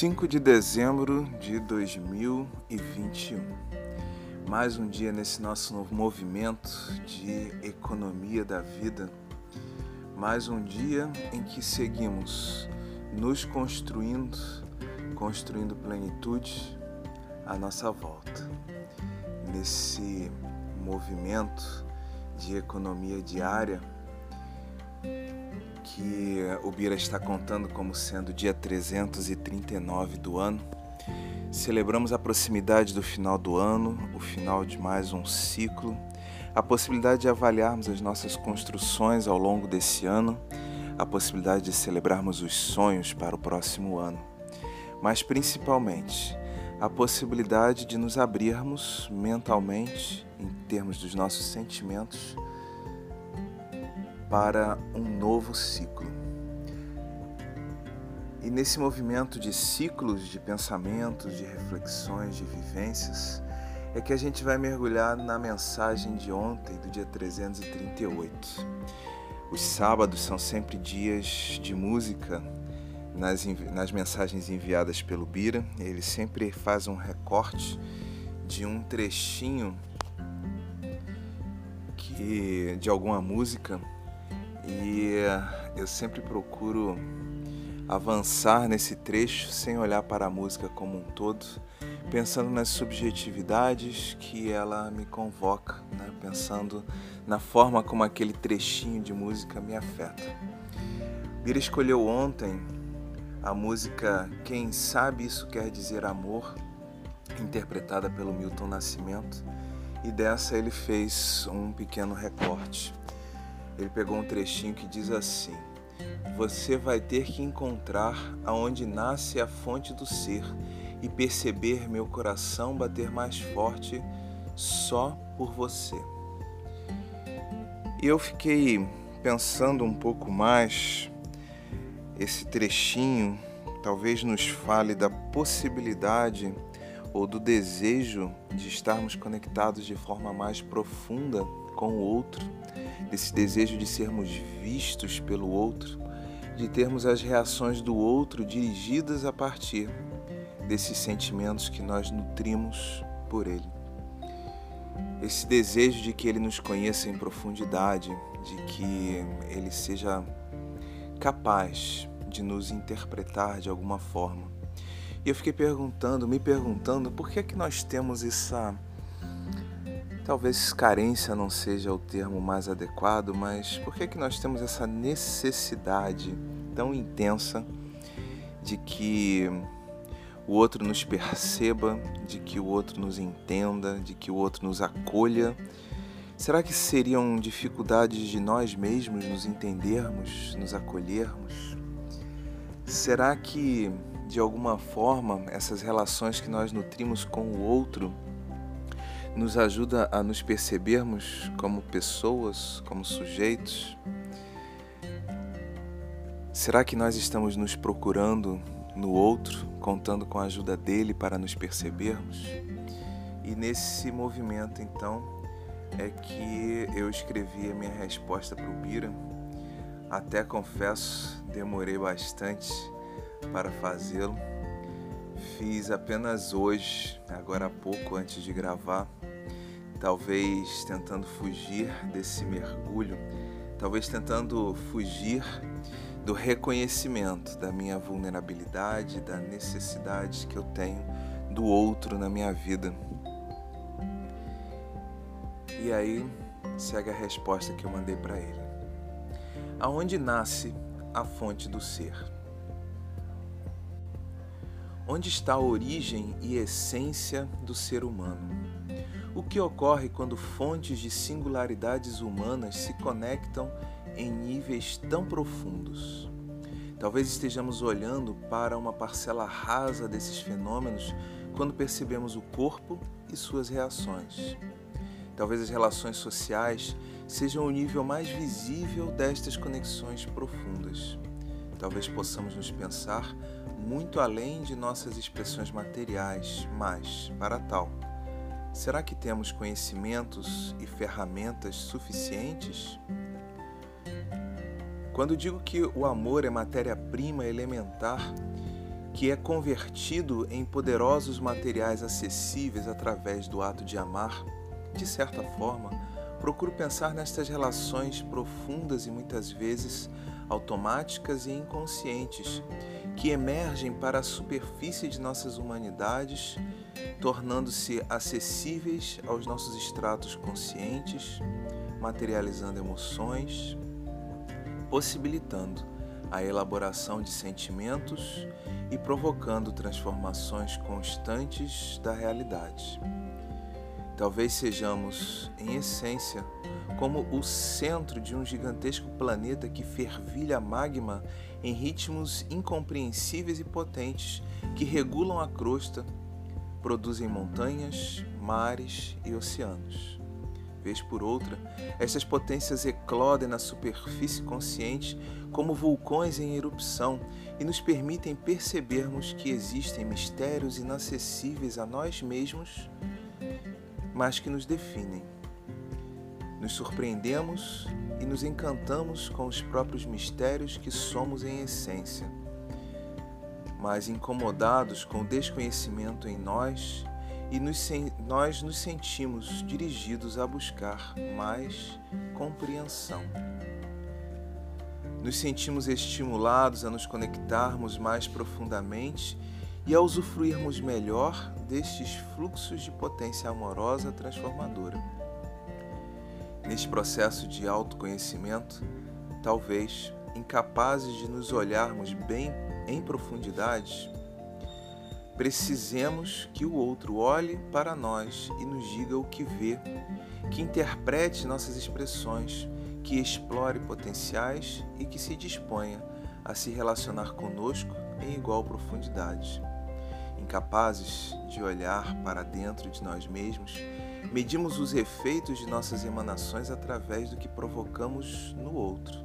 5 de dezembro de 2021. Mais um dia nesse nosso novo movimento de economia da vida. Mais um dia em que seguimos nos construindo, construindo plenitude à nossa volta. Nesse movimento de economia diária, que o Bira está contando como sendo dia 339 do ano. Celebramos a proximidade do final do ano, o final de mais um ciclo, a possibilidade de avaliarmos as nossas construções ao longo desse ano, a possibilidade de celebrarmos os sonhos para o próximo ano, mas principalmente a possibilidade de nos abrirmos mentalmente, em termos dos nossos sentimentos, para um novo ciclo. E nesse movimento de ciclos de pensamentos, de reflexões, de vivências, é que a gente vai mergulhar na mensagem de ontem, do dia 338. Os sábados são sempre dias de música nas, nas mensagens enviadas pelo Bira. Ele sempre faz um recorte de um trechinho que de alguma música e eu sempre procuro avançar nesse trecho sem olhar para a música como um todo, pensando nas subjetividades que ela me convoca, né? pensando na forma como aquele trechinho de música me afeta. Bira escolheu ontem a música Quem Sabe Isso Quer Dizer Amor, interpretada pelo Milton Nascimento, e dessa ele fez um pequeno recorte ele pegou um trechinho que diz assim: Você vai ter que encontrar aonde nasce a fonte do ser e perceber meu coração bater mais forte só por você. E eu fiquei pensando um pouco mais, esse trechinho talvez nos fale da possibilidade ou do desejo de estarmos conectados de forma mais profunda com o outro, desse desejo de sermos vistos pelo outro, de termos as reações do outro dirigidas a partir desses sentimentos que nós nutrimos por ele. Esse desejo de que ele nos conheça em profundidade, de que ele seja capaz de nos interpretar de alguma forma. E eu fiquei perguntando, me perguntando, por que é que nós temos essa Talvez carência não seja o termo mais adequado, mas por que, que nós temos essa necessidade tão intensa de que o outro nos perceba, de que o outro nos entenda, de que o outro nos acolha? Será que seriam dificuldades de nós mesmos nos entendermos, nos acolhermos? Será que, de alguma forma, essas relações que nós nutrimos com o outro nos ajuda a nos percebermos como pessoas, como sujeitos? Será que nós estamos nos procurando no outro, contando com a ajuda dele para nos percebermos? E nesse movimento, então, é que eu escrevi a minha resposta para o Bira. Até confesso, demorei bastante para fazê-lo. Fiz apenas hoje, agora há pouco antes de gravar, talvez tentando fugir desse mergulho, talvez tentando fugir do reconhecimento da minha vulnerabilidade, da necessidade que eu tenho do outro na minha vida. E aí segue a resposta que eu mandei para ele. Aonde nasce a fonte do ser? Onde está a origem e essência do ser humano? O que ocorre quando fontes de singularidades humanas se conectam em níveis tão profundos? Talvez estejamos olhando para uma parcela rasa desses fenômenos quando percebemos o corpo e suas reações. Talvez as relações sociais sejam o nível mais visível destas conexões profundas. Talvez possamos nos pensar muito além de nossas expressões materiais, mas, para tal, Será que temos conhecimentos e ferramentas suficientes? Quando digo que o amor é matéria-prima elementar, que é convertido em poderosos materiais acessíveis através do ato de amar, de certa forma, procuro pensar nestas relações profundas e muitas vezes automáticas e inconscientes que emergem para a superfície de nossas humanidades, tornando-se acessíveis aos nossos estratos conscientes, materializando emoções, possibilitando a elaboração de sentimentos e provocando transformações constantes da realidade. Talvez sejamos, em essência, como o centro de um gigantesco planeta que fervilha magma em ritmos incompreensíveis e potentes que regulam a crosta, produzem montanhas, mares e oceanos. Vez por outra, estas potências eclodem na superfície consciente como vulcões em erupção e nos permitem percebermos que existem mistérios inacessíveis a nós mesmos, mas que nos definem. Nos surpreendemos e nos encantamos com os próprios mistérios que somos em essência. Mas incomodados com o desconhecimento em nós, e nos, nós nos sentimos dirigidos a buscar mais compreensão. Nos sentimos estimulados a nos conectarmos mais profundamente e a usufruirmos melhor destes fluxos de potência amorosa transformadora. Neste processo de autoconhecimento, talvez incapazes de nos olharmos bem em profundidade, Precisemos que o outro olhe para nós e nos diga o que vê, que interprete nossas expressões, que explore potenciais e que se disponha a se relacionar conosco em igual profundidade. Incapazes de olhar para dentro de nós mesmos, medimos os efeitos de nossas emanações através do que provocamos no outro.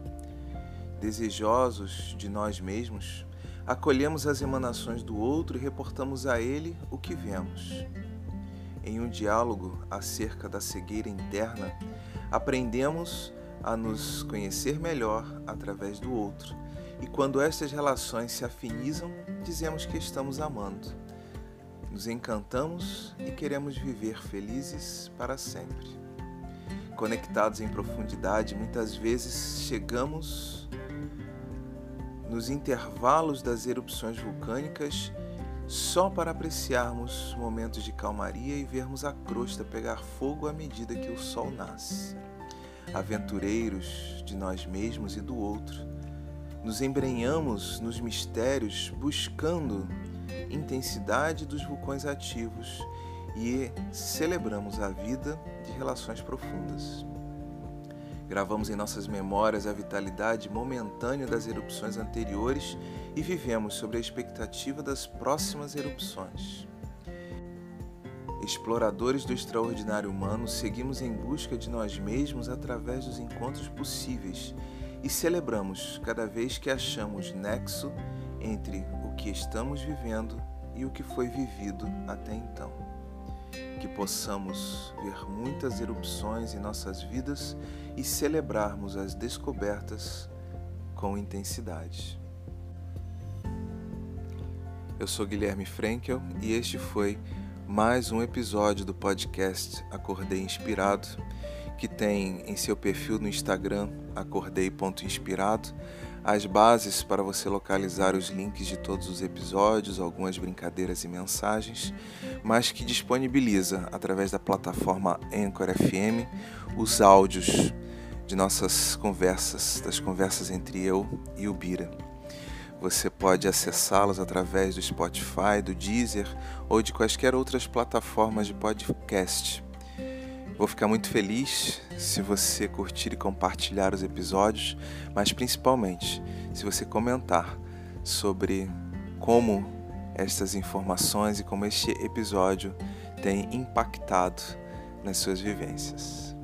Desejosos de nós mesmos, acolhemos as emanações do outro e reportamos a ele o que vemos. Em um diálogo acerca da cegueira interna, aprendemos a nos conhecer melhor através do outro, e quando estas relações se afinizam, dizemos que estamos amando. Nos encantamos e queremos viver felizes para sempre. Conectados em profundidade, muitas vezes chegamos nos intervalos das erupções vulcânicas, só para apreciarmos momentos de calmaria e vermos a crosta pegar fogo à medida que o sol nasce. Aventureiros de nós mesmos e do outro, nos embrenhamos nos mistérios buscando intensidade dos vulcões ativos e celebramos a vida de relações profundas. Gravamos em nossas memórias a vitalidade momentânea das erupções anteriores e vivemos sobre a expectativa das próximas erupções. Exploradores do extraordinário humano, seguimos em busca de nós mesmos através dos encontros possíveis e celebramos cada vez que achamos nexo entre que estamos vivendo e o que foi vivido até então que possamos ver muitas erupções em nossas vidas e celebrarmos as descobertas com intensidade. Eu sou Guilherme Frankel e este foi mais um episódio do podcast Acordei Inspirado, que tem em seu perfil no Instagram acordei.inspirado as bases para você localizar os links de todos os episódios, algumas brincadeiras e mensagens, mas que disponibiliza através da plataforma Anchor FM os áudios de nossas conversas, das conversas entre eu e o Bira. Você pode acessá-los através do Spotify, do Deezer ou de quaisquer outras plataformas de podcast Vou ficar muito feliz se você curtir e compartilhar os episódios, mas principalmente se você comentar sobre como estas informações e como este episódio tem impactado nas suas vivências.